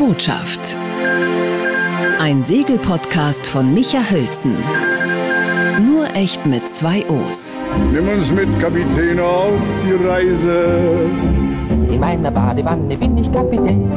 Botschaft. Ein Segelpodcast von Micha Hölzen. Nur echt mit zwei O's. Nimm uns mit, Kapitän, auf die Reise. In meiner Badewanne bin ich Kapitän.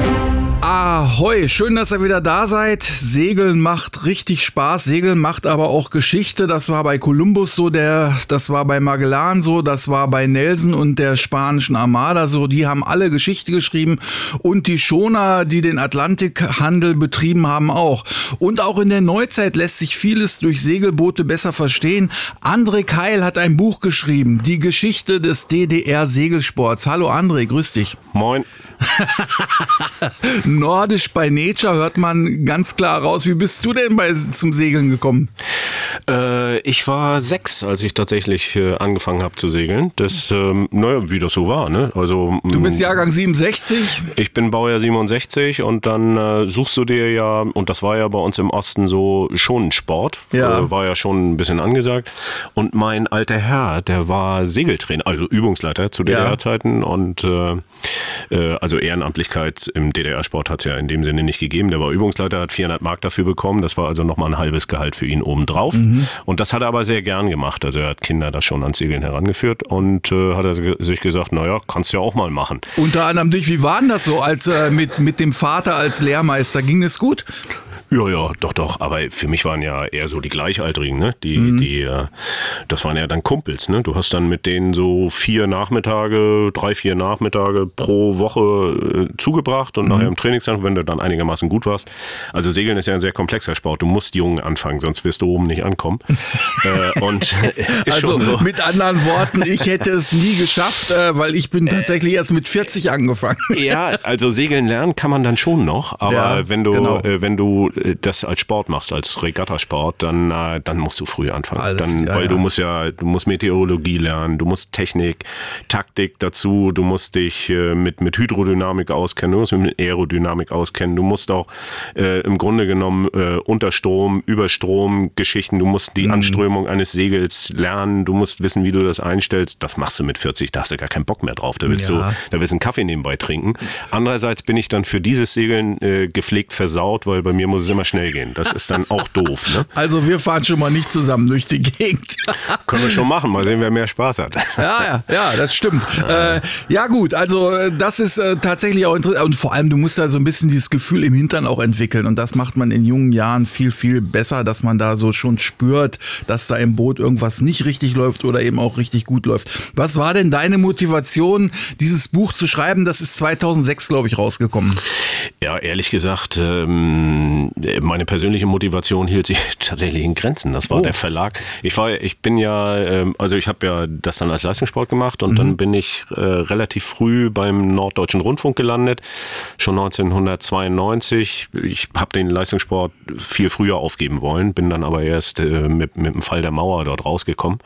Ahoi, schön, dass ihr wieder da seid. Segeln macht richtig Spaß. Segeln macht aber auch Geschichte. Das war bei Kolumbus so, der, das war bei Magellan so, das war bei Nelson und der spanischen Armada so. Die haben alle Geschichte geschrieben und die Schoner, die den Atlantikhandel betrieben haben, auch. Und auch in der Neuzeit lässt sich vieles durch Segelboote besser verstehen. André Keil hat ein Buch geschrieben, die Geschichte des DDR-Segelsports. Hallo André, grüß dich. Moin. Nordisch bei Nature hört man ganz klar raus. Wie bist du denn bei, zum Segeln gekommen? Äh, ich war sechs, als ich tatsächlich äh, angefangen habe zu segeln. Das, ähm, naja, wie das so war. Ne? Also, du bist Jahrgang 67? Ich bin Baujahr 67 und dann äh, suchst du dir ja, und das war ja bei uns im Osten so schon ein Sport, ja. Äh, war ja schon ein bisschen angesagt. Und mein alter Herr, der war Segeltrainer, also Übungsleiter zu DDR-Zeiten ja. und äh, äh, also Ehrenamtlichkeit im DDR-Sport hat es ja in dem Sinne nicht gegeben. Der war Übungsleiter, hat 400 Mark dafür bekommen. Das war also nochmal ein halbes Gehalt für ihn obendrauf. Mhm. Und das hat er aber sehr gern gemacht. Also er hat Kinder da schon ans Segeln herangeführt und äh, hat er sich gesagt, naja, kannst du ja auch mal machen. Unter anderem dich, wie war denn das so als äh, mit, mit dem Vater als Lehrmeister? Ging es gut? Ja, ja, doch, doch. Aber für mich waren ja eher so die Gleichaltrigen, ne? Die, mhm. die, äh, das waren ja dann Kumpels, ne? Du hast dann mit denen so vier Nachmittage, drei, vier Nachmittage pro Woche äh, zugebracht und mhm. nachher im Trainingstag, wenn du dann einigermaßen gut warst. Also Segeln ist ja ein sehr komplexer Sport. Du musst jung anfangen, sonst wirst du oben nicht ankommen. äh, und also so. mit anderen Worten, ich hätte es nie geschafft, äh, weil ich bin tatsächlich erst mit 40 angefangen. ja, also Segeln lernen kann man dann schon noch, aber ja, wenn du, genau. Äh, wenn du das als Sport machst, als Regattasport, dann, äh, dann musst du früh anfangen. Alles, dann, ja, weil ja. du musst ja, du musst Meteorologie lernen, du musst Technik, Taktik dazu, du musst dich äh, mit, mit Hydrodynamik auskennen, du musst mit Aerodynamik auskennen, du musst auch äh, im Grunde genommen äh, unter Strom, über Strom Geschichten, du musst die mhm. Anströmung eines Segels lernen, du musst wissen, wie du das einstellst. Das machst du mit 40, da hast du gar keinen Bock mehr drauf. Da willst ja. du, da willst du einen Kaffee nebenbei trinken. Andererseits bin ich dann für dieses Segeln äh, gepflegt versaut, weil bei mir muss es immer schnell gehen. Das ist dann auch doof. Ne? Also wir fahren schon mal nicht zusammen durch die Gegend. Können wir schon machen, mal sehen, wer mehr Spaß hat. Ja, ja, ja, das stimmt. Äh, ja gut, also äh, das ist äh, tatsächlich auch interessant und vor allem du musst da so ein bisschen dieses Gefühl im Hintern auch entwickeln und das macht man in jungen Jahren viel, viel besser, dass man da so schon spürt, dass da im Boot irgendwas nicht richtig läuft oder eben auch richtig gut läuft. Was war denn deine Motivation, dieses Buch zu schreiben? Das ist 2006, glaube ich, rausgekommen. Ja, ehrlich gesagt, ähm, meine persönliche Motivation hielt sich tatsächlich in Grenzen. Das war oh. der Verlag. Ich war, ich bin ja, ähm, also ich habe ja das dann als Leistungssport gemacht und mhm. dann bin ich äh, relativ früh beim Norddeutschen Rundfunk gelandet, schon 1992. Ich habe den Leistungssport viel früher aufgeben wollen, bin dann aber erst äh, mit, mit dem Fall der Mauer dort rausgekommen.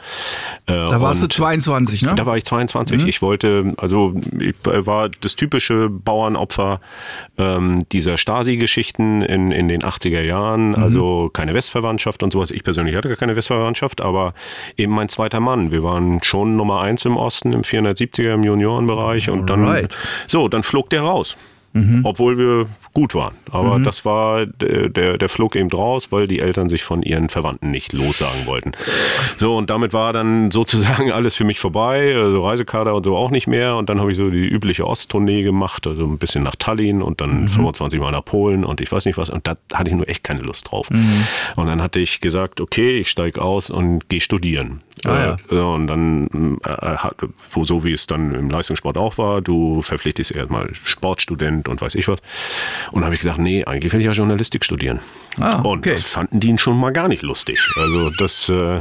Äh, da warst du 22, ne? Da war ich 22. Mhm. Ich wollte, also ich war das typische Bauernopfer ähm, dieser Stasi-Geschichten in, in den 80er Jahren, mhm. also keine Westverwandtschaft und sowas. Ich persönlich hatte gar keine Westverwandtschaft, aber eben mein zweiter Mann. Wir waren schon Nummer eins im Osten, im 470er im Juniorenbereich und dann, so, dann flog der raus. Mhm. Obwohl wir gut waren. Aber mhm. das war, der, der, der flog eben raus, weil die Eltern sich von ihren Verwandten nicht lossagen wollten. So, und damit war dann sozusagen alles für mich vorbei. Also Reisekader und so auch nicht mehr. Und dann habe ich so die übliche Osttournee gemacht, also ein bisschen nach Tallinn und dann mhm. 25 Mal nach Polen und ich weiß nicht was. Und da hatte ich nur echt keine Lust drauf. Mhm. Und dann hatte ich gesagt, okay, ich steige aus und gehe studieren. Ah, ja. und dann, äh, so wie es dann im Leistungssport auch war, du verpflichtest erstmal Sportstudent und weiß ich was. Und habe ich gesagt, nee, eigentlich will ich ja Journalistik studieren. Ah, okay. Und das fanden die schon mal gar nicht lustig. Also das, äh,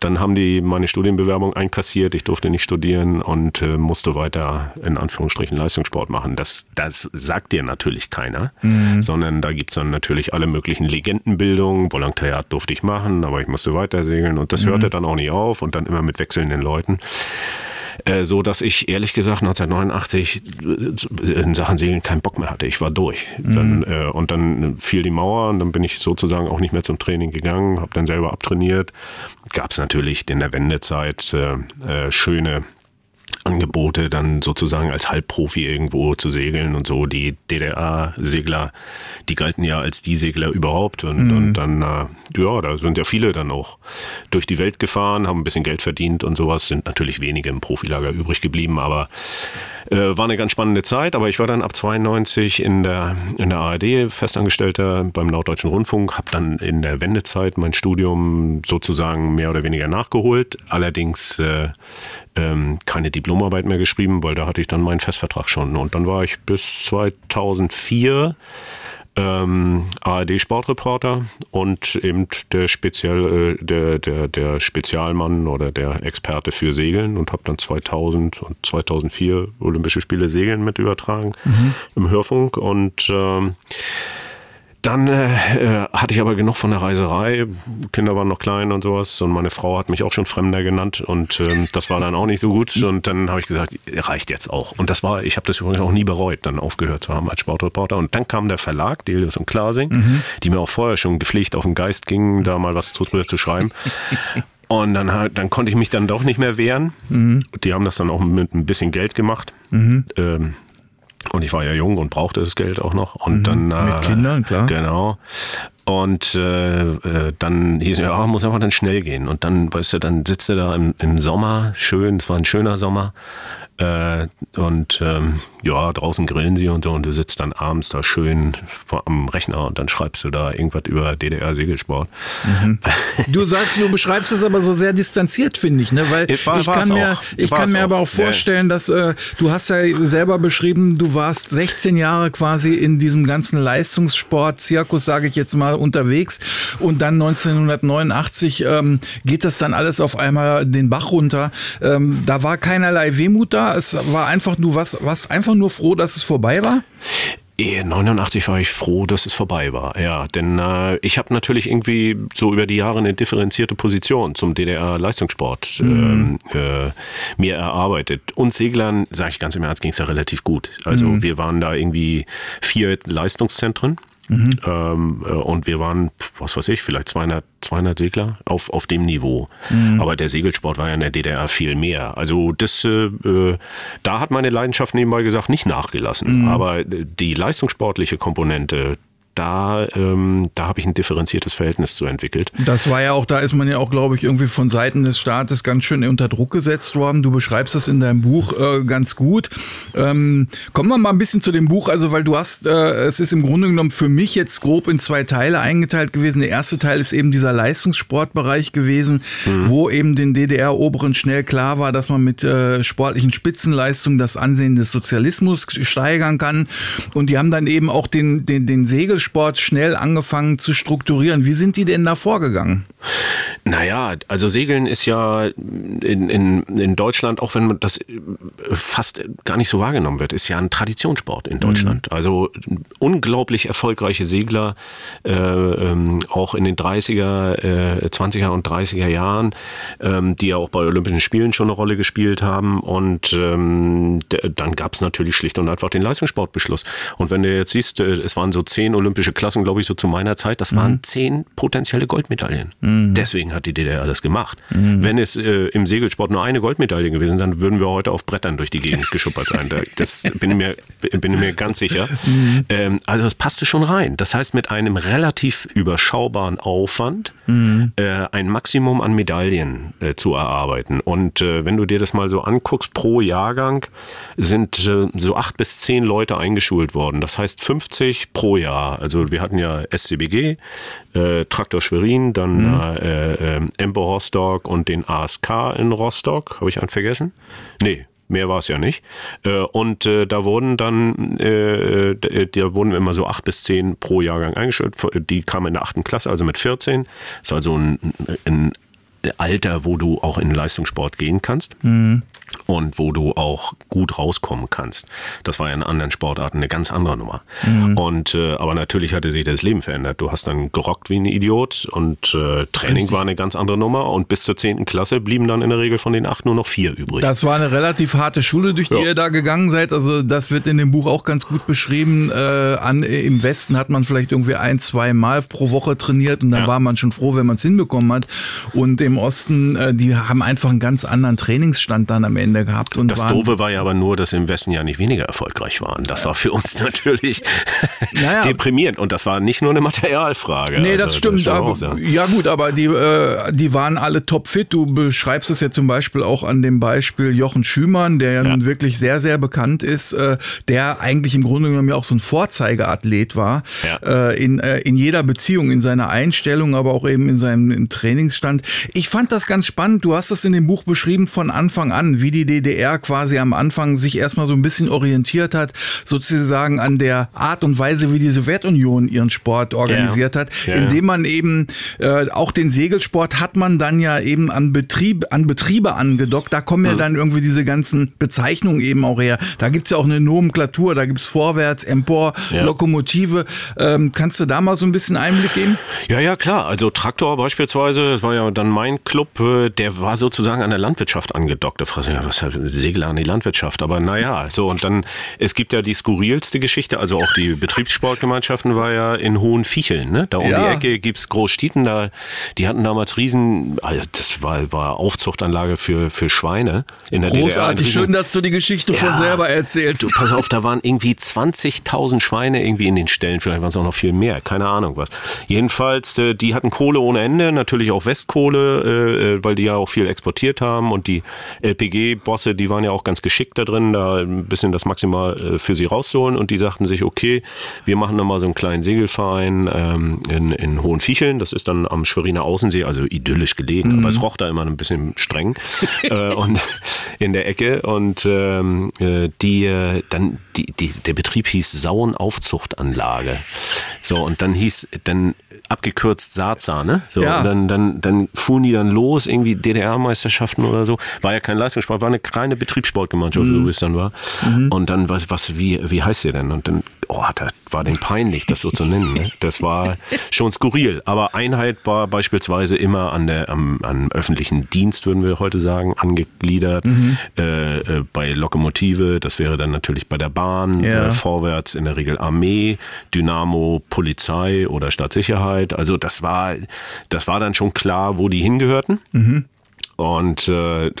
dann haben die meine Studienbewerbung einkassiert, ich durfte nicht studieren und äh, musste weiter in Anführungsstrichen Leistungssport machen. Das, das sagt dir natürlich keiner, mhm. sondern da gibt es dann natürlich alle möglichen Legendenbildungen. Volontariat durfte ich machen, aber ich musste weiter segeln und das mhm. hörte dann auch nicht auf und dann immer mit wechselnden Leuten. Äh, so dass ich ehrlich gesagt 1989 äh, in Sachen Segeln keinen Bock mehr hatte. Ich war durch. Mhm. Dann, äh, und dann fiel die Mauer und dann bin ich sozusagen auch nicht mehr zum Training gegangen, habe dann selber abtrainiert. Gab es natürlich in der Wendezeit äh, äh, schöne Angebote, dann sozusagen als Halbprofi irgendwo zu segeln und so. Die DDR-Segler, die galten ja als die Segler überhaupt. Und, mhm. und dann, äh, ja, da sind ja viele dann auch durch die Welt gefahren, haben ein bisschen Geld verdient und sowas. Sind natürlich wenige im Profilager übrig geblieben, aber äh, war eine ganz spannende Zeit. Aber ich war dann ab 92 in der, in der ARD Festangestellter beim Norddeutschen Rundfunk, habe dann in der Wendezeit mein Studium sozusagen mehr oder weniger nachgeholt. Allerdings äh, ähm, keine Diplomarbeit mehr geschrieben, weil da hatte ich dann meinen Festvertrag schon. Und dann war ich bis 2004 ähm, ARD-Sportreporter und eben der, Spezial, äh, der, der, der Spezialmann oder der Experte für Segeln und habe dann 2000 und 2004 Olympische Spiele Segeln mit übertragen mhm. im Hörfunk und ähm, dann äh, äh, hatte ich aber genug von der Reiserei. Kinder waren noch klein und sowas. Und meine Frau hat mich auch schon Fremder genannt. Und ähm, das war dann auch nicht so gut. Und dann habe ich gesagt, reicht jetzt auch. Und das war, ich habe das übrigens auch nie bereut, dann aufgehört zu haben als Sportreporter. Und dann kam der Verlag, Delius und Klasing, mhm. die mir auch vorher schon gepflegt auf den Geist gingen, da mal was drüber zu schreiben. Und dann, dann konnte ich mich dann doch nicht mehr wehren. Mhm. Die haben das dann auch mit ein bisschen Geld gemacht. Mhm. Ähm, und ich war ja jung und brauchte das Geld auch noch. Und mhm, dann. Mit äh, Kindern, klar. Genau. Und äh, äh, dann hieß es, ja, muss einfach dann schnell gehen. Und dann, weißt du, dann sitzt du da im, im Sommer, schön, es war ein schöner Sommer, äh, und ähm, ja, draußen grillen sie und so und du sitzt dann abends da schön vor, am Rechner und dann schreibst du da irgendwas über DDR-Segelsport. Mhm. Du sagst, du beschreibst es aber so sehr distanziert, finde ich, ne? Weil ich, war, ich kann mir, ich kann mir auch. aber auch vorstellen, ja. dass äh, du hast ja selber beschrieben, du warst 16 Jahre quasi in diesem ganzen Leistungssport-Zirkus, sage ich jetzt mal, unterwegs und dann 1989 ähm, geht das dann alles auf einmal den Bach runter. Ähm, da war keinerlei Wehmut da es war einfach, du warst, warst einfach nur froh, dass es vorbei war? 89 war ich froh, dass es vorbei war, ja. Denn äh, ich habe natürlich irgendwie so über die Jahre eine differenzierte Position zum DDR-Leistungssport mhm. ähm, äh, mir erarbeitet. Und Seglern, sage ich ganz im Ernst, ging es ja relativ gut. Also mhm. wir waren da irgendwie vier Leistungszentren Mhm. Ähm, äh, und wir waren, was weiß ich, vielleicht 200, 200 Segler auf, auf dem Niveau. Mhm. Aber der Segelsport war ja in der DDR viel mehr. Also das, äh, äh, da hat meine Leidenschaft nebenbei gesagt nicht nachgelassen. Mhm. Aber die leistungssportliche Komponente, da, ähm, da habe ich ein differenziertes Verhältnis zu entwickelt. Das war ja auch, da ist man ja auch, glaube ich, irgendwie von Seiten des Staates ganz schön unter Druck gesetzt worden. Du beschreibst das in deinem Buch äh, ganz gut. Ähm, kommen wir mal ein bisschen zu dem Buch, also weil du hast, äh, es ist im Grunde genommen für mich jetzt grob in zwei Teile eingeteilt gewesen. Der erste Teil ist eben dieser Leistungssportbereich gewesen, mhm. wo eben den DDR-Oberen schnell klar war, dass man mit äh, sportlichen Spitzenleistungen das Ansehen des Sozialismus steigern kann. Und die haben dann eben auch den, den, den Segelsport Sport schnell angefangen zu strukturieren. Wie sind die denn da vorgegangen? Naja, also Segeln ist ja in, in, in Deutschland, auch wenn das fast gar nicht so wahrgenommen wird, ist ja ein Traditionssport in Deutschland. Mhm. Also unglaublich erfolgreiche Segler, äh, ähm, auch in den 30er, äh, 20er und 30er Jahren, ähm, die ja auch bei Olympischen Spielen schon eine Rolle gespielt haben. Und ähm, dann gab es natürlich schlicht und einfach den Leistungssportbeschluss. Und wenn du jetzt siehst, äh, es waren so zehn Olympische olympische Klassen, glaube ich, so zu meiner Zeit, das waren mhm. zehn potenzielle Goldmedaillen. Mhm. Deswegen hat die DDR das gemacht. Mhm. Wenn es äh, im Segelsport nur eine Goldmedaille gewesen, dann würden wir heute auf Brettern durch die Gegend geschuppert sein. Das bin ich mir, bin ich mir ganz sicher. Mhm. Ähm, also das passte schon rein. Das heißt, mit einem relativ überschaubaren Aufwand mhm. äh, ein Maximum an Medaillen äh, zu erarbeiten. Und äh, wenn du dir das mal so anguckst, pro Jahrgang sind äh, so acht bis zehn Leute eingeschult worden. Das heißt 50 pro Jahr. Also wir hatten ja SCBG, äh, Traktor Schwerin, dann mhm. äh, äh, Empo Rostock und den ASK in Rostock. Habe ich einen vergessen? Nee, mehr war es ja nicht. Äh, und äh, da wurden dann, äh, da wurden immer so acht bis zehn pro Jahrgang eingestellt. Die kamen in der achten Klasse, also mit 14. Das ist also ein, ein Alter, wo du auch in Leistungssport gehen kannst. Mhm und wo du auch gut rauskommen kannst. Das war ja in anderen Sportarten eine ganz andere Nummer. Mhm. Und äh, aber natürlich hatte sich das Leben verändert. Du hast dann gerockt wie ein Idiot und äh, Training Richtig. war eine ganz andere Nummer und bis zur zehnten Klasse blieben dann in der Regel von den acht nur noch vier übrig. Das war eine relativ harte Schule, durch die ja. ihr da gegangen seid. Also das wird in dem Buch auch ganz gut beschrieben. Äh, an, Im Westen hat man vielleicht irgendwie ein, zwei Mal pro Woche trainiert und dann ja. war man schon froh, wenn man es hinbekommen hat. Und im Osten, äh, die haben einfach einen ganz anderen Trainingsstand dann am Ende gehabt. Und das Doofe war ja aber nur, dass sie im Westen ja nicht weniger erfolgreich waren. Das war für uns natürlich naja. deprimierend. Und das war nicht nur eine Materialfrage. Nee, das also, stimmt. Das aber, ja. ja. gut, aber die, äh, die waren alle topfit. Du beschreibst es ja zum Beispiel auch an dem Beispiel Jochen Schümann, der ja, ja. nun wirklich sehr, sehr bekannt ist, äh, der eigentlich im Grunde genommen ja auch so ein Vorzeigeathlet war. Ja. Äh, in, äh, in jeder Beziehung, in seiner Einstellung, aber auch eben in seinem Trainingsstand. Ich fand das ganz spannend. Du hast das in dem Buch beschrieben von Anfang an, wie die DDR quasi am Anfang sich erstmal so ein bisschen orientiert hat, sozusagen an der Art und Weise, wie die Sowjetunion ihren Sport organisiert ja. hat, ja, indem man eben äh, auch den Segelsport hat man dann ja eben an Betrieb, an Betriebe angedockt. Da kommen ja hm. dann irgendwie diese ganzen Bezeichnungen eben auch her. Da gibt's ja auch eine Nomenklatur, da gibt's Vorwärts, Empor, ja. Lokomotive. Ähm, kannst du da mal so ein bisschen Einblick geben? Ja, ja, klar. Also Traktor beispielsweise, das war ja dann mein Club, äh, der war sozusagen an der Landwirtschaft angedockt. Da ja, was hat Segler an die Landwirtschaft? Aber naja, so und dann, es gibt ja die skurrilste Geschichte, also auch die Betriebssportgemeinschaften war ja in Hohenficheln, ne? Da um ja. die Ecke gibt's Großstieten, da, die hatten damals riesen, also das war, war Aufzuchtanlage für, für Schweine in der Großartig, DDR. schön, dass du die Geschichte ja, von selber erzählst. Du, pass auf, da waren irgendwie 20.000 Schweine irgendwie in den Ställen, vielleicht waren es auch noch viel mehr, keine Ahnung was. Jedenfalls, äh, die hatten Kohle ohne Ende, natürlich auch Westkohle, äh, äh, weil die ja auch viel exportiert haben und die LPG-Bosse, die waren ja auch ganz geschickt da drin, da ein bisschen das maximal für sie rauszuholen und die sagten sich, okay, wir machen da mal so einen kleinen Segelverein ähm, in, in Hohenficheln, das ist dann am Schweriner Außensee, also idyllisch gelegen, mhm. aber es roch da immer ein bisschen streng und in der Ecke und ähm, die dann die, die, der Betrieb hieß Sauenaufzuchtanlage. So, und dann hieß, dann abgekürzt Saza, ne? So, ja. dann, dann, dann fuhren die dann los, irgendwie DDR-Meisterschaften oder so. War ja kein Leistungssport, war eine kleine Betriebssportgemeinschaft, mhm. so wie es dann war. Mhm. Und dann, was, was, wie, wie heißt der denn? Und dann, oh, das war denn peinlich, das so zu nennen. Ne? Das war schon skurril. Aber Einheit war beispielsweise immer an der, am, am öffentlichen Dienst, würden wir heute sagen, angegliedert. Mhm. Äh, äh, bei Lokomotive, das wäre dann natürlich bei der Bahn, ja. äh, vorwärts in der Regel Armee, Dynamo, Polizei oder Stadtsicherheit. Arbeit. Also das war, das war dann schon klar, wo die hingehörten. Mhm. Und äh,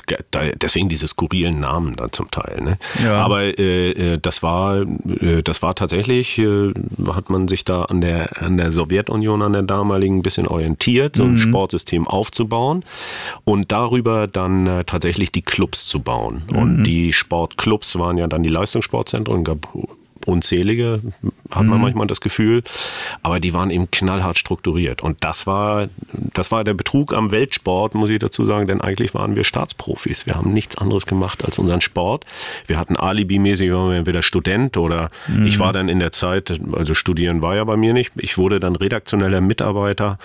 deswegen diese skurrilen Namen da zum Teil. Ne? Ja. Aber äh, äh, das war, äh, das war tatsächlich, äh, hat man sich da an der an der Sowjetunion, an der damaligen, ein bisschen orientiert, so ein mhm. Sportsystem aufzubauen und darüber dann äh, tatsächlich die Clubs zu bauen. Mhm. Und die Sportclubs waren ja dann die Leistungssportzentren, gab unzählige, hat man mhm. manchmal das Gefühl, aber die waren eben knallhart strukturiert. Und das war, das war der Betrug am Weltsport, muss ich dazu sagen, denn eigentlich waren wir Staatsprofis. Wir haben nichts anderes gemacht als unseren Sport. Wir hatten alibimäßig, waren wir entweder Student oder mhm. ich war dann in der Zeit, also studieren war ja bei mir nicht, ich wurde dann redaktioneller Mitarbeiter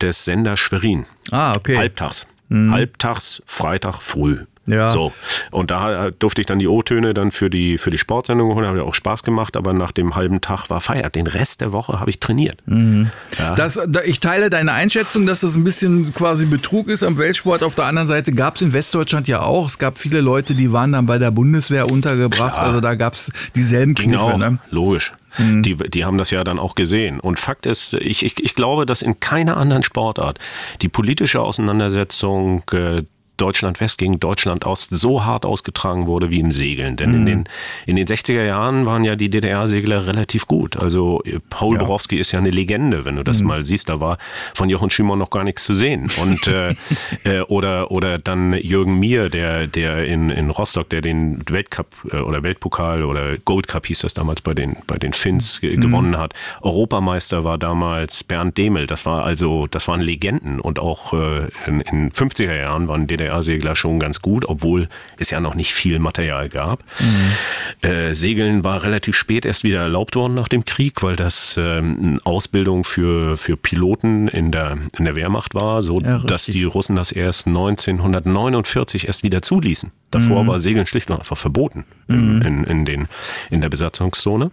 des Sender Schwerin. Ah, okay. Halbtags. Mhm. Halbtags, Freitag früh. Ja. So. Und da durfte ich dann die O-Töne dann für die, für die Sportsendung holen, hat ja auch Spaß gemacht, aber nach dem halben Tag war Feier. Den Rest der Woche habe ich trainiert. Mhm. Ja. Das, ich teile deine Einschätzung, dass das ein bisschen quasi Betrug ist am Weltsport. Auf der anderen Seite gab es in Westdeutschland ja auch. Es gab viele Leute, die waren dann bei der Bundeswehr untergebracht. Klar. Also da gab es dieselben Kniffe. Genau, ne? logisch. Mhm. Die, die haben das ja dann auch gesehen. Und Fakt ist, ich, ich, ich glaube, dass in keiner anderen Sportart die politische Auseinandersetzung äh, Deutschland West gegen Deutschland Ost so hart ausgetragen wurde wie im Segeln. Denn mhm. in, den, in den 60er Jahren waren ja die DDR-Segler relativ gut. Also äh, Paul ja. Borowski ist ja eine Legende, wenn du das mhm. mal siehst. Da war von Jochen Schümer noch gar nichts zu sehen. Und äh, äh, oder, oder dann Jürgen Mier, der, der in, in Rostock, der den Weltcup äh, oder Weltpokal oder Gold Cup hieß das damals bei den, bei den Finns mhm. gewonnen hat. Europameister war damals Bernd Demel. Das war also, das waren Legenden. Und auch äh, in, in 50er Jahren waren DDR DDR-Segler schon ganz gut, obwohl es ja noch nicht viel Material gab. Mhm. Äh, Segeln war relativ spät erst wieder erlaubt worden nach dem Krieg, weil das ähm, eine Ausbildung für, für Piloten in der, in der Wehrmacht war, so ja, dass die Russen das erst 1949 erst wieder zuließen. Davor mhm. war Segeln schlicht und einfach verboten mhm. in, in, den, in der Besatzungszone,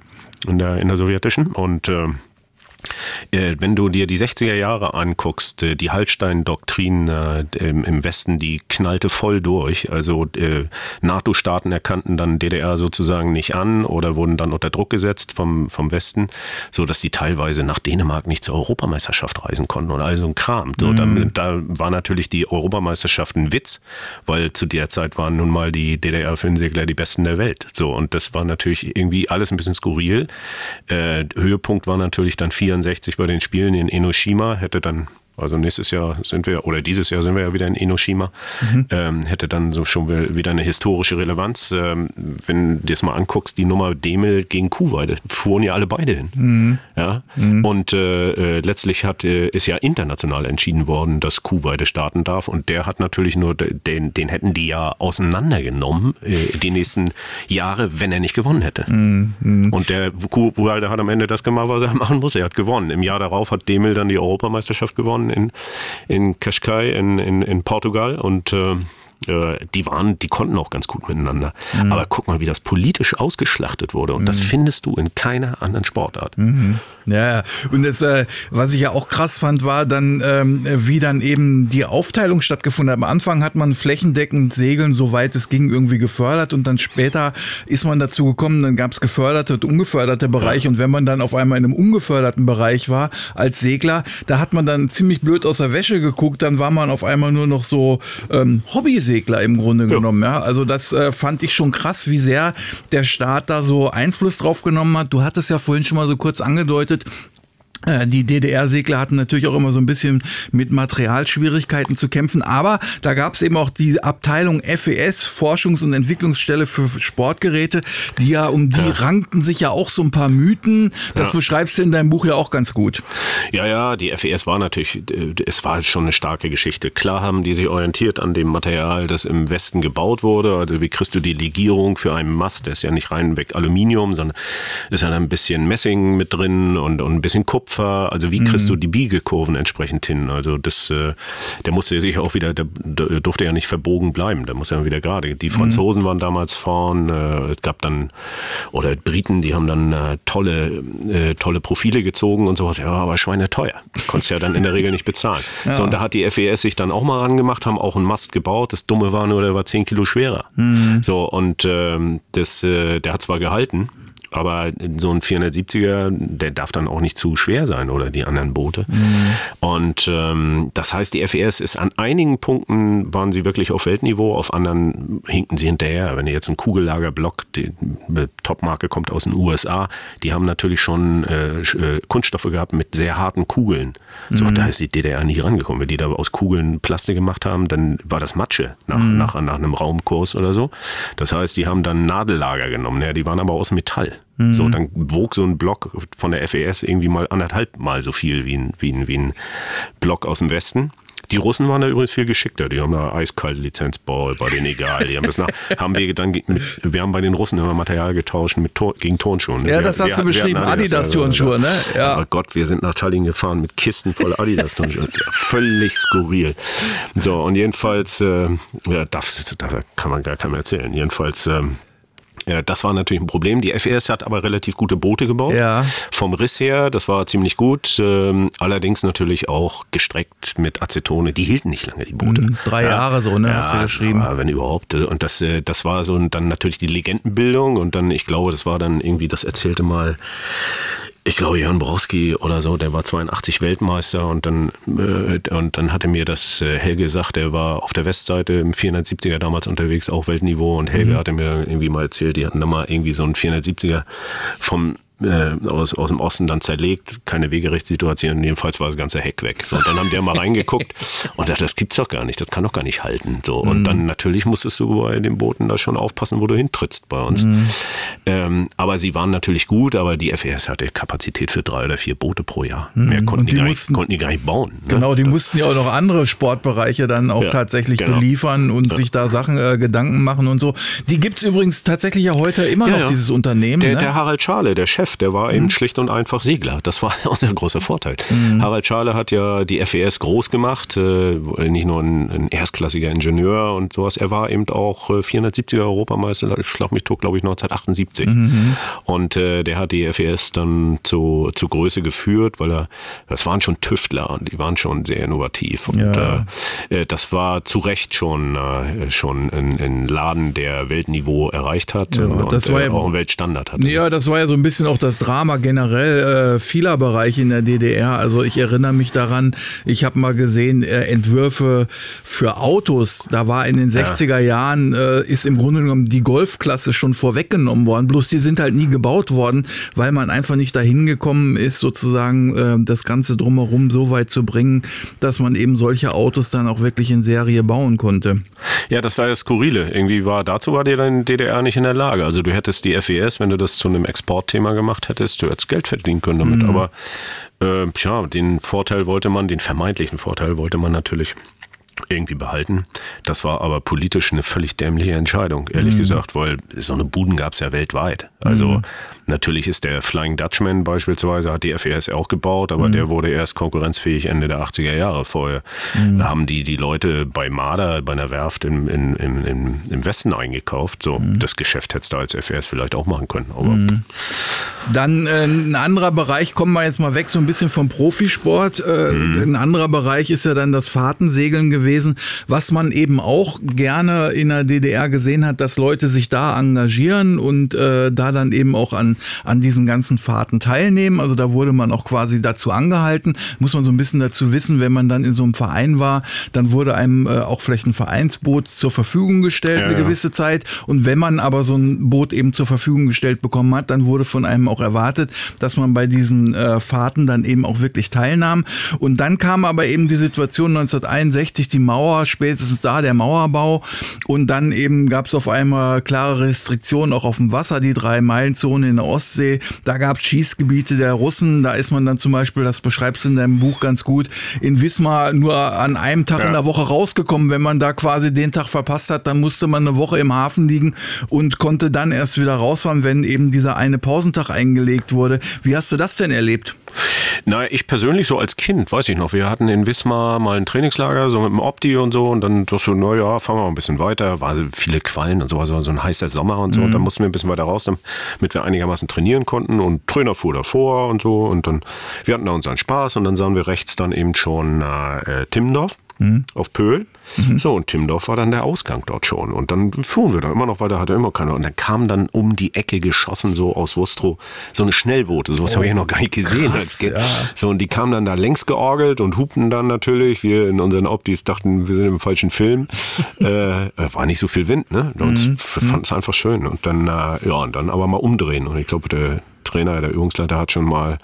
in der, in der sowjetischen. Und Äh, wenn du dir die 60er Jahre anguckst, äh, die Hallstein-Doktrin äh, im Westen, die knallte voll durch. Also NATO-Staaten erkannten dann DDR sozusagen nicht an oder wurden dann unter Druck gesetzt vom, vom Westen, so dass die teilweise nach Dänemark nicht zur Europameisterschaft reisen konnten und all so ein Kram. So, mhm. da, da war natürlich die Europameisterschaft ein Witz, weil zu der Zeit waren nun mal die DDR-Filmsegler die besten der Welt. So, und das war natürlich irgendwie alles ein bisschen skurril. Äh, Höhepunkt war natürlich dann 64 bei den Spielen in Enoshima, hätte dann also nächstes Jahr sind wir, oder dieses Jahr sind wir ja wieder in Enoshima. Mhm. Ähm, hätte dann so schon wieder eine historische Relevanz. Ähm, wenn du dir das mal anguckst, die Nummer Demel gegen Kuhweide, fuhren ja alle beide hin. Mhm. Ja? Mhm. Und äh, äh letztlich hat, äh, ist ja international entschieden worden, dass Kuhweide starten darf. Und der hat natürlich nur, den, den hätten die ja auseinandergenommen, äh, die nächsten Jahre, wenn er nicht gewonnen hätte. Mhm. mhm. Und der Kuhweide hat am Ende das gemacht, was er machen muss. Er hat gewonnen. Im Jahr darauf hat Demel dann die Europameisterschaft gewonnen in, in Cascais in, in, in Portugal. Und äh, äh, die waren, die konnten auch ganz gut miteinander. Mhm. Aber guck mal, wie das politisch ausgeschlachtet wurde. Und mhm. das findest du in keiner anderen Sportart. Mhm. Ja, und das, äh, was ich ja auch krass fand, war dann, ähm, wie dann eben die Aufteilung stattgefunden hat. Am Anfang hat man flächendeckend Segeln, soweit es ging, irgendwie gefördert. Und dann später ist man dazu gekommen, dann gab es geförderte und ungeförderte Bereiche. Ja. Und wenn man dann auf einmal in einem ungeförderten Bereich war als Segler, da hat man dann ziemlich blöd aus der Wäsche geguckt. Dann war man auf einmal nur noch so ähm, Hobby Seesegler im Grunde genommen. Ja, also das äh, fand ich schon krass, wie sehr der Staat da so Einfluss drauf genommen hat. Du hattest ja vorhin schon mal so kurz angedeutet, die DDR-Segler hatten natürlich auch immer so ein bisschen mit Materialschwierigkeiten zu kämpfen, aber da gab es eben auch die Abteilung FES, Forschungs- und Entwicklungsstelle für Sportgeräte, die ja um die ja. rankten sich ja auch so ein paar Mythen. Das ja. beschreibst du in deinem Buch ja auch ganz gut. Ja, ja, die FES war natürlich, äh, es war schon eine starke Geschichte. Klar haben die sich orientiert an dem Material, das im Westen gebaut wurde. Also wie kriegst du die Legierung für einen Mast? Der ist ja nicht reinweg Aluminium, sondern ist ja ein bisschen Messing mit drin und, und ein bisschen Kupfer Kupfer, also wie kriegst mhm. du die Biegekurven entsprechend hin? Also das, äh, der musste sich auch wieder, der, der, durfte ja nicht verbogen bleiben, der muss ja wieder gerade. Die Franzosen mhm. waren damals vorn, äh, es gab dann, oder Briten, die haben dann äh, tolle, äh, tolle Profile gezogen und sowas, ja, aber Schweine teuer. Konntest ja dann in der Regel nicht bezahlen. Ja. So, und da hat die FES sich dann auch mal angemacht, haben auch einen Mast gebaut. Das Dumme war nur, der war 10 Kilo schwerer. Mhm. So, und ähm, das, äh, der hat zwar gehalten, aber so ein 470er, der darf dann auch nicht zu schwer sein oder die anderen Boote. Mhm. Und ähm, das heißt, die FES ist an einigen Punkten waren sie wirklich auf Weltniveau, auf anderen hinken sie hinterher. Wenn ihr jetzt ein Kugellagerblock, die Topmarke kommt aus den USA, die haben natürlich schon äh, äh, Kunststoffe gehabt mit sehr harten Kugeln. So, mhm. da ist die DDR nicht rangekommen. Wenn die da aus Kugeln Plastik gemacht haben, dann war das Matsche nach, mhm. nach, nach einem Raumkurs oder so. Das heißt, die haben dann Nadellager genommen. Ja, die waren aber aus Metall. Mhm. So, dann wog so ein Block von der FES irgendwie mal anderthalb Mal so viel wie ein, wie ein, wie ein Block aus dem Westen. Die Russen waren da übrigens viel geschickter. Die haben da eiskalte Lizenzball, bei denen egal. Die haben, das nach, haben wir dann mit, wir haben bei den Russen immer Material getauscht mit Tor, gegen Turnschuhe. Ne? Ja, das wir, hast wir, du beschrieben. Adidas-Turnschuhe, ne? Ja. Oh Gott, wir sind nach Tallinn gefahren mit Kisten voll Adidas-Turnschuhe. Völlig skurril. So, und jedenfalls, äh, ja, das, das kann man gar keinem erzählen. Jedenfalls, ähm, das war natürlich ein Problem. Die FES hat aber relativ gute Boote gebaut. Ja. Vom Riss her, das war ziemlich gut. Ähm, allerdings natürlich auch gestreckt mit Acetone. Die hielten nicht lange, die Boote. Mhm, drei ja. Jahre so, ne, ja, hast du geschrieben. Aber wenn überhaupt. Und das, äh, das war so dann natürlich die Legendenbildung. Und dann, ich glaube, das war dann irgendwie, das erzählte mal ich glaube, Jörn Browski oder so, der war 82 Weltmeister und dann, äh, und dann hatte mir das äh, Helge gesagt, der war auf der Westseite im 470er damals unterwegs, auch Weltniveau und Helge mhm. hatte mir irgendwie mal erzählt, die hatten da mal irgendwie so einen 470er vom äh, aus, aus dem Osten dann zerlegt, keine Wegerechtssituation, jedenfalls war das ganze Heck weg. So, und dann haben die mal reingeguckt und dachte, das gibt's doch gar nicht, das kann doch gar nicht halten. So, und mhm. dann natürlich musstest du bei den Booten da schon aufpassen, wo du hintrittst bei uns. Mhm. Ähm, aber sie waren natürlich gut, aber die FES hatte Kapazität für drei oder vier Boote pro Jahr. Mhm. Mehr konnten die, die, mussten, nicht, konnten die gar nicht bauen. Ne? Genau, die mussten ja auch noch andere Sportbereiche dann auch ja, tatsächlich genau. beliefern und ja. sich da Sachen, äh, Gedanken machen und so. Die gibt's übrigens tatsächlich ja heute immer ja, noch, dieses Unternehmen. Der, ne? der Harald Schale, der Chef Chef, der war eben schlicht und einfach Segler. Das war unser großer Vorteil. Harald Schale hat ja die FES groß gemacht, äh, nicht nur ein, ein erstklassiger Ingenieur und sowas, er war eben auch äh, 470er Europameister, ich schlag mich tot, glaube ich, 1978. Und äh, der hat die FES dann zu, zu Größe geführt, weil er, das waren schon Tüftler und die waren schon sehr innovativ. Und Ja. äh, äh, das war zu Recht schon, äh, schon ein, ein Laden, der Weltniveau erreicht hat und das war äh, ja- auch einen Weltstandard hatte. Ja, das war ja so ein bisschen auch das Drama generell äh, vieler Bereiche in der DDR. Also ich erinnere mich daran, ich habe mal gesehen, äh, Entwürfe für Autos. Da war in den 60er Jahren, äh, ist im Grunde genommen die Golfklasse schon vorweggenommen worden. Bloß die sind halt nie gebaut worden, weil man einfach nicht dahin gekommen ist, sozusagen äh, das Ganze drumherum so weit zu bringen, dass man eben solche Autos dann auch wirklich in Serie bauen konnte. Ja, das war ja skurrile. Irgendwie war dazu war dir dein DDR nicht in der Lage. Also du hättest die FES, wenn du das zu einem Exportthema gemacht hättest, du hättest Geld verdienen können damit. Mhm. Aber äh, tja, den Vorteil wollte man, den vermeintlichen Vorteil wollte man natürlich irgendwie behalten. Das war aber politisch eine völlig dämliche Entscheidung, ehrlich Mhm. gesagt, weil so eine Buden gab es ja weltweit. Also natürlich ist der Flying Dutchman beispielsweise, hat die FES auch gebaut, Mhm. aber der wurde erst konkurrenzfähig Ende der 80er Jahre. Vorher Mhm. haben die die Leute bei Marder, bei einer Werft im, im, im, im, Westen eingekauft. So, Mhm. das Geschäft hättest du als FES vielleicht auch machen können. Aber Dann äh, ein anderer Bereich, kommen wir jetzt mal weg so ein bisschen vom Profisport. Äh, Ein anderer Bereich ist ja dann das Fahrtensegeln gewesen, was man eben auch gerne in der DDR gesehen hat, dass Leute sich da engagieren und äh, da dann eben auch an, an diesen ganzen Fahrten teilnehmen. Also da wurde man auch quasi dazu angehalten. Muss man so ein bisschen dazu wissen, wenn man dann in so einem Verein war, dann wurde einem äh, auch vielleicht ein Vereinsboot zur Verfügung gestellt, Ja, eine ja. gewisse Zeit. Und wenn man aber so ein Boot eben zur Verfügung gestellt bekommen hat, dann wurde von einem auch erwartet, dass man bei diesen äh, Fahrten dann eben auch wirklich teilnahm. Und dann kam aber eben die Situation 1961, die Mauer, spätestens da der Mauerbau. Und dann eben gab es auf einmal klare Restriktionen auch auf dem Wasser, die Drei-Meilen-Zone in der Ostsee. Da gab es Schießgebiete der Russen. Da ist man dann zum Beispiel, das beschreibst du in deinem Buch ganz gut, in Wismar nur an einem Tag in der Woche rausgekommen. Wenn man da quasi den Tag verpasst hat, dann musste man eine Woche im Hafen liegen und konnte dann erst wieder rausfahren, wenn eben dieser eine Pausentag eingelegt wurde. Wie hast du das denn erlebt? Na, ich persönlich so als Kind, weiß ich noch, wir hatten in Wismar mal ein Trainingslager, so mit dem Opti und so, und dann doch so, naja, fahren wir mal ein bisschen weiter, war viele Quallen und so, also so ein heißer Sommer und so, und dann mussten wir ein bisschen weiter raus, damit wir einigermaßen trainieren konnten, und Trainer fuhr davor und so, und dann, wir hatten da unseren Spaß, und dann sahen wir rechts dann eben schon äh, Timmendorf. Auf Pöhl. So, und Timmendorf war dann der Ausgang dort schon. Und dann fuhren wir da immer noch weiter, hatte immer keiner. Und dann kam dann um die Ecke geschossen, so aus Wustrow, so eine Schnellboote. Sowas habe ich ja noch gar nicht gesehen. krass, ja. So, und die kamen dann da längs georgelt und hupten dann natürlich. Wir in unseren Optis dachten, wir sind im falschen Film. äh, war nicht so viel Wind, ne? Und Mhm. fanden es einfach schön. Und dann, äh, ja, und dann aber mal umdrehen. Und ich glaube, der Trainer, der Übungsleiter hat schon mal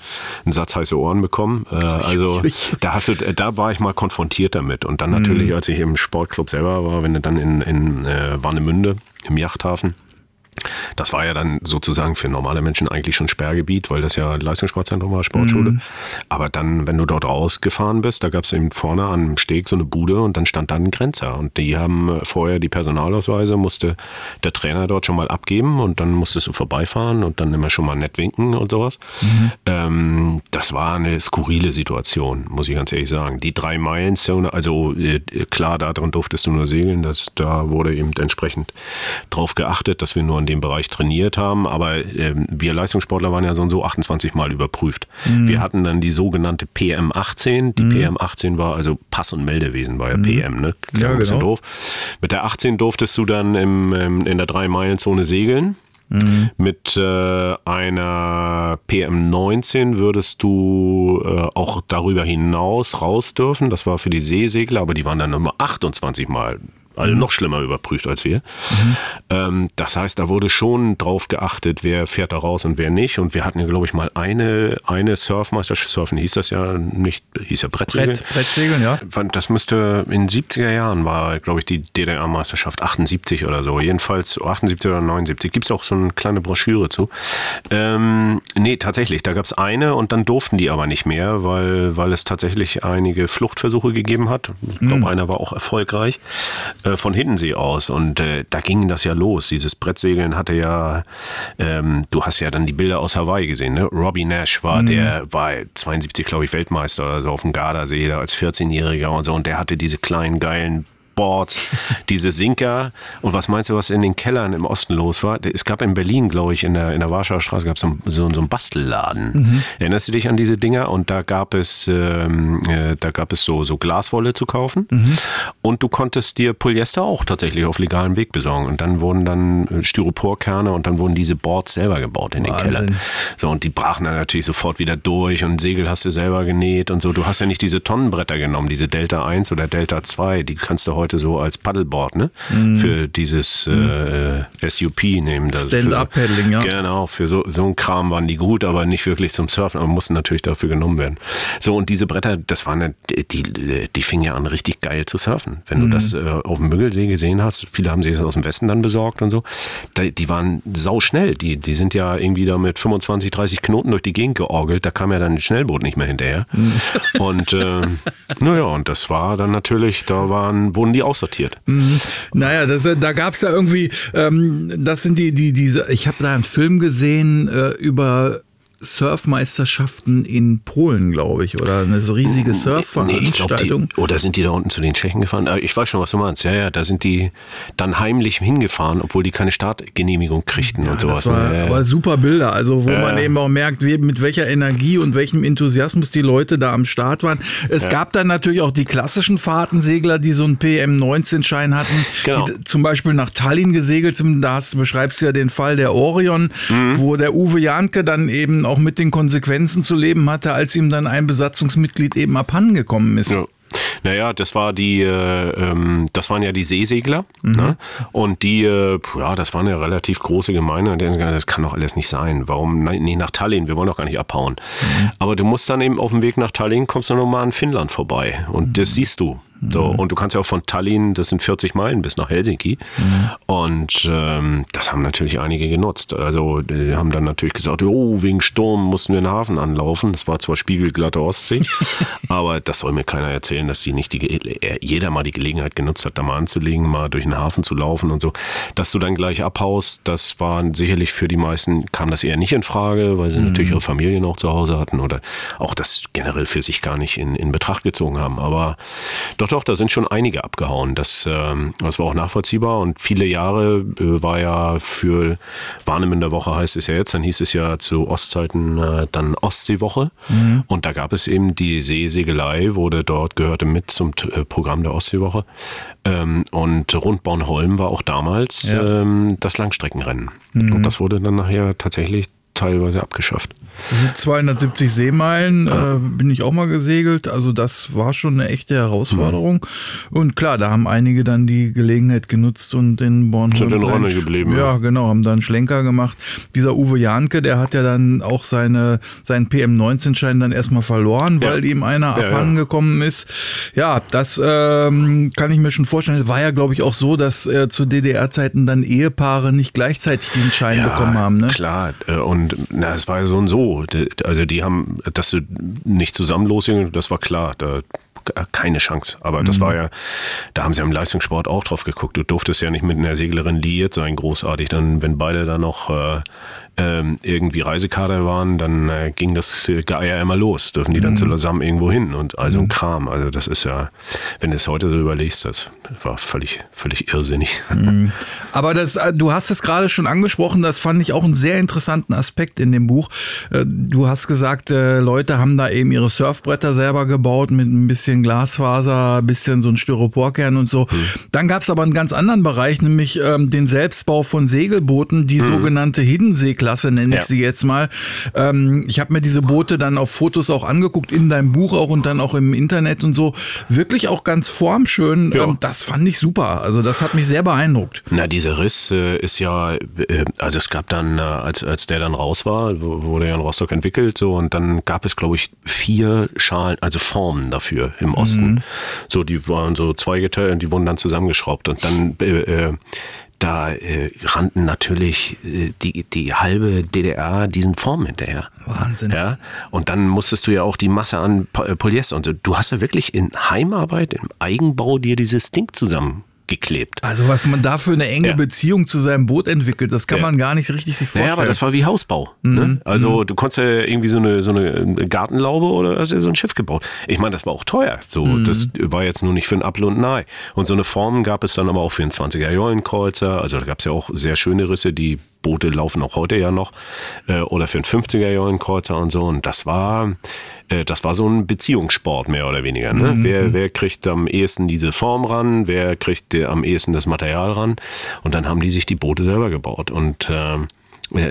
einen Satz heiße Ohren bekommen. Äh, also da hast du, da war ich mal konfrontiert damit. Und dann natürlich, Mhm. als ich im Sportclub selber war, wenn du dann in, in äh, Warnemünde im Yachthafen das war ja dann sozusagen für normale Menschen eigentlich schon Sperrgebiet, weil das ja Leistungssportzentrum war, Sportschule. Aber dann, wenn du dort rausgefahren bist, da gab es eben vorne am Steg so eine Bude und dann stand da ein Grenzer. Und die haben äh, vorher die Personalausweise, musste der Trainer dort schon mal abgeben und dann musstest du vorbeifahren und dann immer schon mal nett winken und sowas. Ähm, das war eine skurrile Situation, muss ich ganz ehrlich sagen. Die drei Meilen Zone, also äh, klar, daran durftest du nur segeln, das, da wurde eben entsprechend drauf geachtet, dass wir nur in dem Bereich trainiert haben, aber ähm, wir Leistungssportler waren ja so und so 28 Mal überprüft. Wir hatten dann die sogenannte PM18, die PM18 war also Pass- und Meldewesen, war ja PM, ne? Klingt Ja, ein bisschen genau. doof. Mit der 18 durftest du dann im, ähm, in der Drei-Meilen-Zone segeln. Mit äh, einer PM19 würdest du äh, auch darüber hinaus raus dürfen. Das war für die Seesegler, aber die waren dann nur 28 Mal. Also noch schlimmer überprüft als wir. Ähm, das heißt, da wurde schon drauf geachtet, wer fährt da raus und wer nicht. Und wir hatten ja, glaube ich, mal eine, eine Surfmeisterschaft. Surfen hieß das ja nicht, hieß ja Brettsegeln. Brett, Brettsegeln, ja. Das müsste in den 70er Jahren war, glaube ich, die DDR-Meisterschaft 78 oder so. Jedenfalls 78 oder 79. Gibt es auch so eine kleine Broschüre zu. Ähm, nee, tatsächlich, da gab es eine und dann durften die aber nicht mehr, weil, weil es tatsächlich einige Fluchtversuche gegeben hat. Ich glaube, einer war auch erfolgreich. Äh, von Hiddensee aus. Und äh, da ging das ja los. Dieses Brettsegeln hatte ja, ähm, du hast ja dann die Bilder aus Hawaii gesehen, ne? Robbie Nash war der, war 72, glaube ich, Weltmeister oder so auf dem Gardasee da als 14-Jähriger und so. Und der hatte diese kleinen, geilen Boards, diese Sinker. Und was meinst du, was in den Kellern im Osten los war? Es gab in Berlin, glaube ich, in der, in der Warschauer Straße, gab so, so, so einen Bastelladen. Erinnerst du dich an diese Dinger? Und da gab es, ähm, äh, da gab es so, so Glaswolle zu kaufen. Und du konntest dir Polyester auch tatsächlich auf legalem Weg besorgen. Und dann wurden dann äh, Styroporkerne und dann wurden diese Boards selber gebaut in den Wahnsinn. Kellern. So, und die brachen dann natürlich sofort wieder durch und Segel hast du selber genäht und so. Du hast ja nicht diese Tonnenbretter genommen, diese Delta 1 oder Delta 2, die kannst du heute so als Paddleboard, ne? Mhm. Für dieses äh, SUP nehmen. Stand-up-Paddling, ja. Genau, für so, so ein Kram waren die gut, aber nicht wirklich zum Surfen, aber mussten natürlich dafür genommen werden. So, und diese Bretter, das waren, die, die, die fingen ja an, richtig geil zu surfen. Wenn Mhm. du das äh, auf dem Müggelsee gesehen hast, viele haben sich das aus dem Westen dann besorgt und so, da, die waren sauschnell. Die, die sind ja irgendwie da mit 25, 30 Knoten durch die Gegend georgelt, da kam ja dann ein Schnellboot nicht mehr hinterher. Mhm. Und ähm, naja, und das war dann natürlich, da waren, wurden die aussortiert. Naja, das, da gab es ja irgendwie, ähm, das sind die, die, diese, ich habe da einen Film gesehen äh, über Surfmeisterschaften in Polen, glaube ich, oder eine riesige Nee, Surfveranstaltung. die, oder sind die da unten zu den Tschechen gefahren? Äh, Ich weiß schon, was du meinst. Ja, ja, da sind die dann heimlich hingefahren, obwohl die keine Startgenehmigung kriegten und sowas. Das war Ja, ja. aber super Bilder, also wo Ja, man ja. eben auch merkt, mit welcher Energie und welchem Enthusiasmus die Leute da am Start waren. Es gab dann natürlich auch die klassischen Fahrtensegler, die so einen PM19-Schein hatten, Genau. die zum Beispiel nach Tallinn gesegelt sind. Da hast, beschreibst du ja den Fall der Orion, Mhm. wo der Uwe Janke dann eben auch mit den Konsequenzen zu leben hatte, als ihm dann ein Besatzungsmitglied eben abhanden gekommen ist. Ja. Naja, das war die, äh, ähm, das waren ja die Seesegler, Mhm. ne? Und die, äh, ja, das war eine relativ große Gemeinde. Und die haben gesagt, das kann doch alles nicht sein. Warum? Nein, nee, nach Tallinn, wir wollen doch gar nicht abhauen. Mhm. Aber du musst dann eben auf dem Weg nach Tallinn, kommst du nochmal an Finnland vorbei. Und Mhm. das siehst du. So, und du kannst ja auch von Tallinn, das sind 40 Meilen bis nach Helsinki. Mhm. Und ähm, das haben natürlich einige genutzt. Also die haben dann natürlich gesagt, oh, wegen Sturm mussten wir den Hafen anlaufen. Das war zwar spiegelglatte Ostsee, aber das soll mir keiner erzählen, dass die nicht die, äh, jeder mal die Gelegenheit genutzt hat, da mal anzulegen, mal durch den Hafen zu laufen und so. Dass du dann gleich abhaust, das war sicherlich für die meisten, kam das eher nicht in Frage, weil sie natürlich ihre Familien auch zu Hause hatten oder auch das generell für sich gar nicht in, in Betracht gezogen haben. Aber doch, doch, da sind schon einige abgehauen. Das, ähm, das war auch nachvollziehbar. Und viele Jahre äh, war ja für Warnemünder Woche heißt es ja jetzt, dann hieß es ja zu Ostzeiten äh, dann Ostseewoche. Und da gab es eben die Seesegelei, wurde dort, gehörte mit zum äh, Programm der Ostseewoche. Ähm, und rund Bornholm war auch damals Ja. ähm, das Langstreckenrennen. Und das wurde dann nachher tatsächlich teilweise abgeschafft. 270 Seemeilen äh, bin ich auch mal gesegelt. Also das war schon eine echte Herausforderung. Und klar, da haben einige dann die Gelegenheit genutzt und in Bornholm. Sind in Ronne geblieben, Ja, ja. genau, haben da einen Schlenker gemacht. Dieser Uwe Janke, der hat ja dann auch seine, seinen PM19-Schein dann erstmal verloren, Ja. weil ihm einer Ja, abhanden ja. ist. Ja, das ähm, kann ich mir schon vorstellen. Es war ja, glaube ich, auch so, dass äh, zu DDR-Zeiten dann Ehepaare nicht gleichzeitig diesen Schein bekommen haben. Ne? Klar, äh, und na, es war ja so und so. Also die haben, dass sie nicht zusammen losgingen, das war klar. Da keine Chance. Aber Mhm. das war ja, da haben sie am Leistungssport auch drauf geguckt. Du durftest ja nicht mit einer Seglerin liiert sein, großartig. Dann, wenn beide dann noch äh, ähm, irgendwie Reisekader waren, dann äh, ging das äh, Geier immer los. Dürfen die dann Mhm. zusammen irgendwo hin und also ein Kram. Also das ist ja, wenn du es heute so überlegst, das war völlig, völlig irrsinnig. Aber das, äh, du hast es gerade schon angesprochen, das fand ich auch einen sehr interessanten Aspekt in dem Buch. Äh, Du hast gesagt, Leute haben da eben ihre Surfbretter selber gebaut mit ein bisschen Glasfaser, ein bisschen so ein Styroporkern und so. Dann gab es aber einen ganz anderen Bereich, nämlich ähm, den Selbstbau von Segelbooten, die sogenannte Hiddensee-Klasse nenne ich Ja. sie jetzt mal. Ähm, ich habe mir diese Boote dann auf Fotos auch angeguckt, in deinem Buch auch und dann auch im Internet und so. Wirklich auch ganz formschön. Ja. Ähm, das fand ich super. Also das hat mich sehr beeindruckt. Na, dieser Riss äh, ist ja, äh, also es gab dann, äh, als, als der dann raus war, wurde ja in Rostock entwickelt, so und dann gab es, glaube ich, vier Schalen, also Formen dafür im Osten. So, die waren so zweigeteilt und die wurden dann zusammengeschraubt und dann äh, äh, da äh, rannten natürlich äh, die, die halbe DDR diesen Formen hinterher. Wahnsinn. Ja, und dann musstest du ja auch die Masse an äh, Polyester und so. Du hast ja wirklich in Heimarbeit, im Eigenbau dir dieses Ding zusammen geklebt. Also was man da für eine enge Ja. Beziehung zu seinem Boot entwickelt, das kann Ja. man gar nicht richtig sich vorstellen. Naja, aber das war wie Hausbau. Ne? Also du konntest ja irgendwie so eine, so eine Gartenlaube oder hast ja so ein Schiff gebaut. Ich meine, das war auch teuer. So, Das war jetzt nur nicht für ein Apfel und ein Ei. Und so eine Form gab es dann aber auch für einen 20er Jollenkreuzer. Also da gab es ja auch sehr schöne Risse, die Boote laufen auch heute ja noch. Äh, oder für einen 50er Jollenkreuzer und so. Und das war, äh, das war so ein Beziehungssport mehr oder weniger. Ne? Wer, wer kriegt am ehesten diese Form ran? Wer kriegt äh, am ehesten das Material ran? Und dann haben die sich die Boote selber gebaut. Und ähm, äh,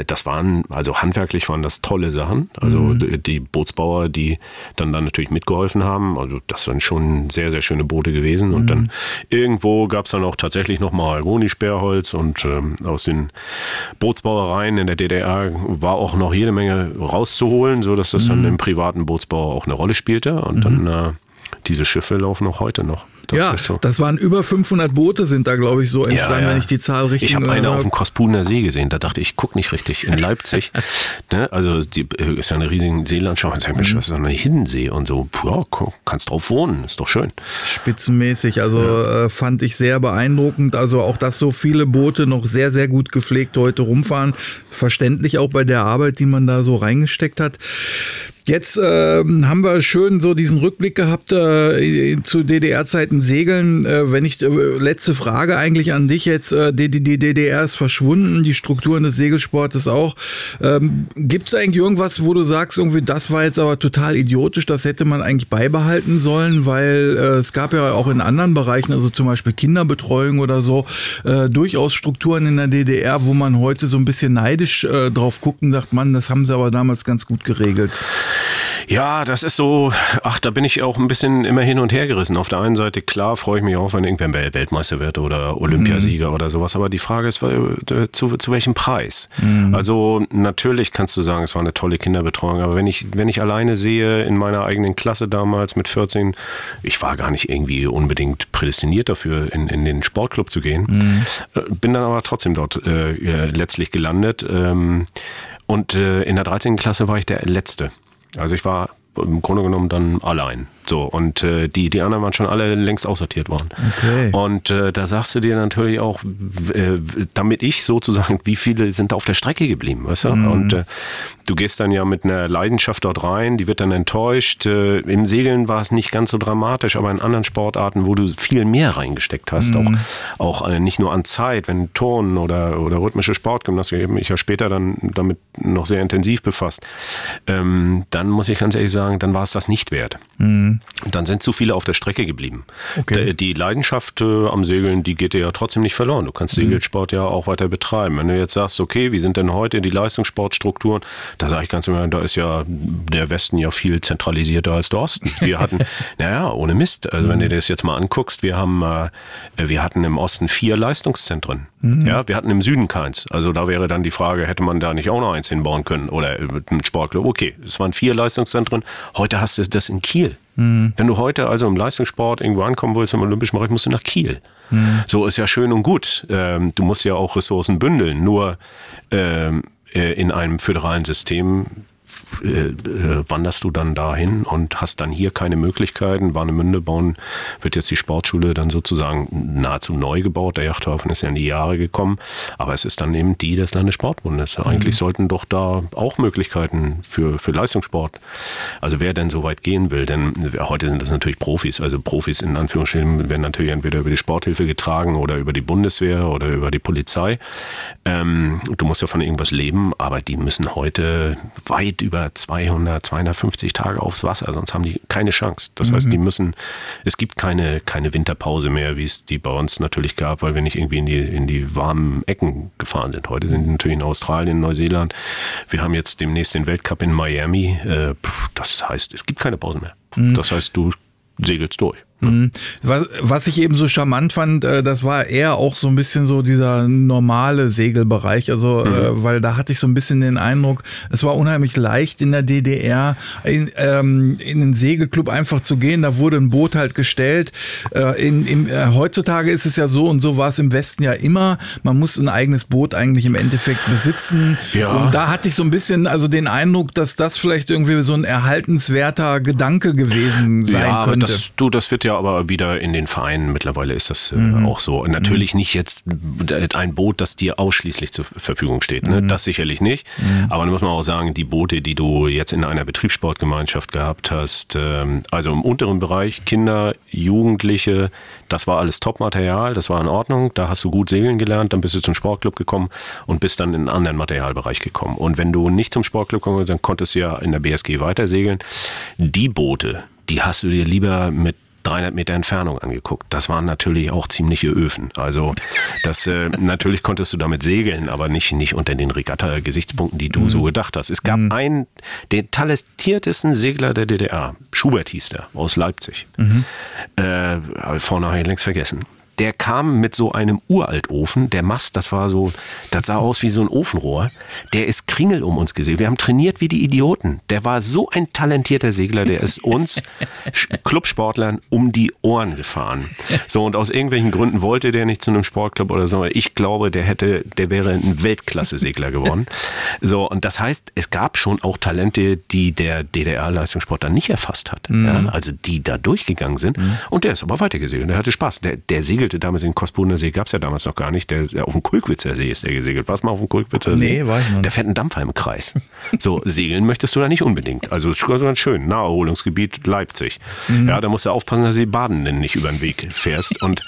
das waren, also handwerklich waren das tolle Sachen. Also die, die Bootsbauer, die dann, dann natürlich mitgeholfen haben, also das waren schon sehr, sehr schöne Boote gewesen. Und dann irgendwo gab es dann auch tatsächlich noch Mahagoni-Sperrholz und ähm, aus den Bootsbauereien in der DDR war auch noch jede Menge rauszuholen, sodass das dann im privaten Bootsbau auch eine Rolle spielte. Und dann äh, diese Schiffe laufen auch heute noch. Das ja, so. das waren über 500 Boote sind da, glaube ich, so entstanden, wenn ich die Zahl richtig Ich habe eine erinnere. auf dem Kospuner See gesehen, da dachte ich, ich guck nicht richtig in Leipzig. ne? Also die äh, ist ja eine riesige Seelandschaft. Und sag, Mensch, das ist doch eine Hiddensee und so. Ja, kannst drauf wohnen, ist doch schön. Spitzenmäßig, also äh, fand ich sehr beeindruckend. Also auch, dass so viele Boote noch sehr, sehr gut gepflegt heute rumfahren. Verständlich auch bei der Arbeit, die man da so reingesteckt hat. Jetzt ähm, haben wir schön so diesen Rückblick gehabt äh, zu DDR-Zeiten Segeln. Äh, wenn ich äh, letzte Frage eigentlich an dich jetzt: äh, die, die, DDR ist verschwunden, die Strukturen des Segelsportes auch. Ähm, Gibt es eigentlich irgendwas, wo du sagst, irgendwie das war jetzt aber total idiotisch, das hätte man eigentlich beibehalten sollen, weil äh, es gab ja auch in anderen Bereichen, also zum Beispiel Kinderbetreuung oder so, äh, durchaus Strukturen in der DDR, wo man heute so ein bisschen neidisch äh, drauf guckt und sagt, Mann, das haben sie aber damals ganz gut geregelt. Ja, das ist so, ach, da bin ich auch ein bisschen immer hin und her gerissen. Auf der einen Seite, klar, freue ich mich auch, wenn irgendwer Wel- Weltmeister wird oder Olympiasieger oder sowas, aber die Frage ist, äh, zu, zu welchem Preis? Also natürlich kannst du sagen, es war eine tolle Kinderbetreuung, aber wenn ich, wenn ich alleine sehe in meiner eigenen Klasse damals mit 14, ich war gar nicht irgendwie unbedingt prädestiniert dafür, in, in den Sportclub zu gehen, äh, bin dann aber trotzdem dort äh, äh, letztlich gelandet. Ähm, und äh, in der 13. Klasse war ich der Letzte. Also ich war im Grunde genommen dann allein. So, und äh, die, die anderen waren schon alle längst aussortiert worden. Okay. Und äh, da sagst du dir natürlich auch, äh, damit ich sozusagen, wie viele sind da auf der Strecke geblieben, weißt du? Und äh, du gehst dann ja mit einer Leidenschaft dort rein, die wird dann enttäuscht. Äh, Im Segeln war es nicht ganz so dramatisch, aber in anderen Sportarten, wo du viel mehr reingesteckt hast, auch, auch äh, nicht nur an Zeit, wenn Turnen oder, oder rhythmische Sportgymnastik, ich habe mich ja später dann damit noch sehr intensiv befasst, ähm, dann muss ich ganz ehrlich sagen, dann war es das nicht wert. Und dann sind zu viele auf der Strecke geblieben. Okay. D- Die Leidenschaft äh, am Segeln, die geht dir ja trotzdem nicht verloren. Du kannst Segelsport ja auch weiter betreiben. Wenn du jetzt sagst, okay, wie sind denn heute die Leistungssportstrukturen? Da sage ich ganz im Ernst, da ist ja der Westen ja viel zentralisierter als der Osten. Wir hatten, naja, ohne Mist. Also wenn du dir das jetzt mal anguckst, wir haben, äh, wir hatten im Osten vier Leistungszentren. Ja, wir hatten im Süden keins. Also da wäre dann die Frage, hätte man da nicht auch noch eins hinbauen können oder äh, mit einem Sportclub? Okay, es waren vier Leistungszentren. Heute hast du das in Kiel. Wenn du heute also im Leistungssport irgendwo ankommen willst, im Olympischen Bereich, musst du nach Kiel. So ist ja schön und gut. Ähm, du musst ja auch Ressourcen bündeln. Nur ähm, äh, in einem föderalen System wanderst du dann dahin und hast dann hier keine Möglichkeiten. Warnemünde bauen, wird jetzt die Sportschule dann sozusagen nahezu neu gebaut. Der Yachthafen ist ja in die Jahre gekommen, aber es ist dann eben die des Landessportbundes. Eigentlich sollten doch da auch Möglichkeiten für, für Leistungssport, also wer denn so weit gehen will, denn heute sind das natürlich Profis, also Profis in Anführungsstrichen werden natürlich entweder über die Sporthilfe getragen oder über die Bundeswehr oder über die Polizei. Ähm, du musst ja von irgendwas leben, aber die müssen heute weit über 200, 250 Tage aufs Wasser, sonst haben die keine Chance. Das heißt, die müssen, es gibt keine, keine Winterpause mehr, wie es die bei uns natürlich gab, weil wir nicht irgendwie in die, in die warmen Ecken gefahren sind. Heute sind die natürlich in Australien, Neuseeland. Wir haben jetzt demnächst den Weltcup in Miami. Äh, das heißt, es gibt keine Pause mehr. Das heißt, du segelst durch. Was, was ich eben so charmant fand, äh, das war eher auch so ein bisschen so dieser normale Segelbereich. Also, äh, weil da hatte ich so ein bisschen den Eindruck, es war unheimlich leicht in der DDR in, ähm, in den Segelclub einfach zu gehen. Da wurde ein Boot halt gestellt. Äh, in, im, äh, heutzutage ist es ja so und so war es im Westen ja immer. Man muss ein eigenes Boot eigentlich im Endeffekt besitzen. Ja. Und da hatte ich so ein bisschen also den Eindruck, dass das vielleicht irgendwie so ein erhaltenswerter Gedanke gewesen sein ja, könnte. das, du, das wird ja ja aber wieder in den Vereinen. Mittlerweile ist das äh, auch so. Und natürlich nicht jetzt ein Boot, das dir ausschließlich zur Verfügung steht. Ne? Das sicherlich nicht. Aber da muss man auch sagen, die Boote, die du jetzt in einer Betriebssportgemeinschaft gehabt hast, ähm, also im unteren Bereich, Kinder, Jugendliche, das war alles Top-Material, das war in Ordnung. Da hast du gut segeln gelernt, dann bist du zum Sportclub gekommen und bist dann in einen anderen Materialbereich gekommen. Und wenn du nicht zum Sportclub gekommen bist, dann konntest du ja in der BSG weiter segeln. Die Boote, die hast du dir lieber mit 300 Meter Entfernung angeguckt. Das waren natürlich auch ziemliche Öfen. Also das äh, natürlich konntest du damit segeln, aber nicht nicht unter den Regatta-Gesichtspunkten, die du so gedacht hast. Es gab einen, den talentiertesten Segler der DDR, Schubert hieß der, aus Leipzig. Äh, vorne habe ich längst vergessen. Der kam mit so einem Uraltofen, der Mast, das war so, das sah aus wie so ein Ofenrohr. Der ist Kringel um uns gesegelt. Wir haben trainiert wie die Idioten. Der war so ein talentierter Segler, der ist uns Clubsportlern um die Ohren gefahren. So, und aus irgendwelchen Gründen wollte der nicht zu einem Sportclub oder so. Ich glaube, der hätte, der wäre ein Weltklasse-Segler geworden. So, und das heißt, es gab schon auch Talente, die der DDR-Leistungssport dann nicht erfasst hat. Ja, also die da durchgegangen sind. Und der ist aber weitergesegelt. Der hatte Spaß. Der, der segelte damals den Kospuner See, gab es ja damals noch gar nicht. Der, der auf dem Kulkwitzer See ist der gesegelt. Warst du mal auf dem Kulkwitzer See? Nee, war ich nicht. Der fährt einen Dampfer im Kreis. So, segeln möchtest du da nicht unbedingt. Also, es ist ganz schön. Naherholungsgebiet Leipzig. Ja, da musst du aufpassen, dass du die Badenden nicht über den Weg fährst. Und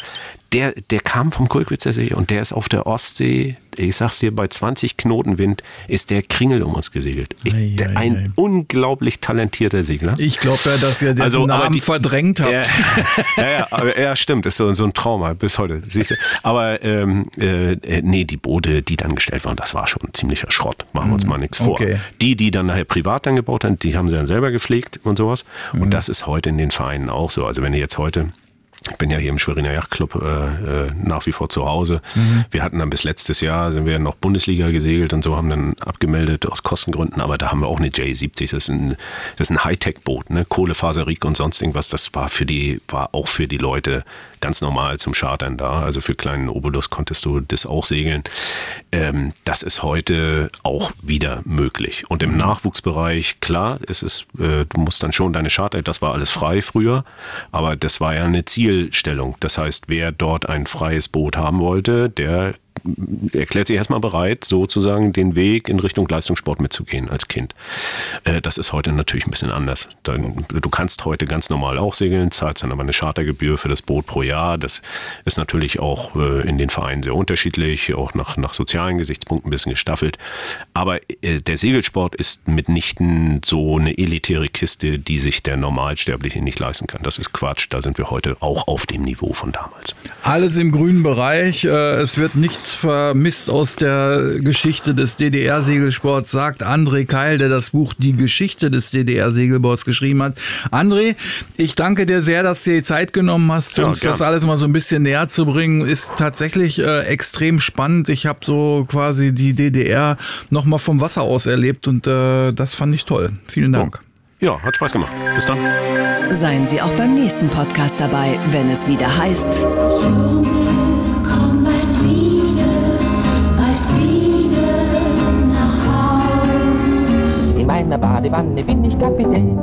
der, der kam vom Kulkwitzer See und der ist auf der Ostsee, ich sag's dir, bei 20 Knoten Wind ist der Kringel um uns gesegelt. Ich, Ei, der, ei, ein ei. unglaublich talentierter Segler. Ich glaube ja, dass ihr den Also, Namen die- verdrängt habt. Ja, ja, ja, aber, ja, stimmt, ist so, so ein Trauma bis heute. Siehst du. Aber ähm, äh, nee, die Boote, die dann gestellt waren, das war schon ein ziemlicher Schrott. Machen wir uns mal nichts vor. okay. Die, die dann nachher privat dann gebaut haben, die haben sie dann selber gepflegt und sowas. Und das ist heute in den Vereinen auch so. Also wenn ihr jetzt heute ich bin ja hier im Schweriner Yachtclub äh, äh, nach wie vor zu Hause. Wir hatten dann bis letztes Jahr, sind wir noch Bundesliga gesegelt und so, haben dann abgemeldet aus Kostengründen, aber da haben wir auch eine J70, das ist ein, das ist ein Hightech-Boot, ne? Kohlefaserik und sonst irgendwas, das war für die, war auch für die Leute ganz normal zum Chartern da. Also für kleinen Obolus konntest du das auch segeln. Ähm, das ist heute auch wieder möglich. Und im Nachwuchsbereich, klar, es ist, äh, du musst dann schon deine Charter, das war alles frei früher, aber das war ja eine Zielstellung. Das heißt, wer dort ein freies Boot haben wollte, der erklärt sich erstmal bereit, sozusagen den Weg in Richtung Leistungssport mitzugehen als Kind. Äh, das ist heute natürlich ein bisschen anders. Du kannst heute ganz normal auch segeln, zahlst dann aber eine Chartergebühr für das Boot pro Jahr. Das ist natürlich auch äh, in den Vereinen sehr unterschiedlich, auch nach, nach sozialen Gesichtspunkten ein bisschen gestaffelt. Aber äh, der Segelsport ist mitnichten so eine elitäre Kiste, die sich der Normalsterbliche nicht leisten kann. Das ist Quatsch. Da sind wir heute auch auf dem Niveau von damals. Alles im grünen Bereich. Es wird nichts vermisst aus der Geschichte des DDR-Segelsports, sagt André Keil, der das Buch Die Geschichte des DDR-Segelboards geschrieben hat. André, ich danke dir sehr, dass du dir die Zeit genommen hast, Ja, uns gern. das alles mal so ein bisschen näher zu bringen. Ist tatsächlich äh, extrem spannend. Ich habe so quasi die DDR nochmal vom Wasser aus erlebt und äh, das fand ich toll. Vielen Dank. Ja, hat Spaß gemacht. Bis dann. Seien Sie auch beim nächsten Podcast dabei, wenn es wieder heißt. Meiner Badewanne bin ich Kapitän.